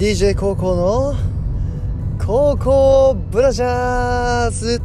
DJ 高校の高校ブラジャーズ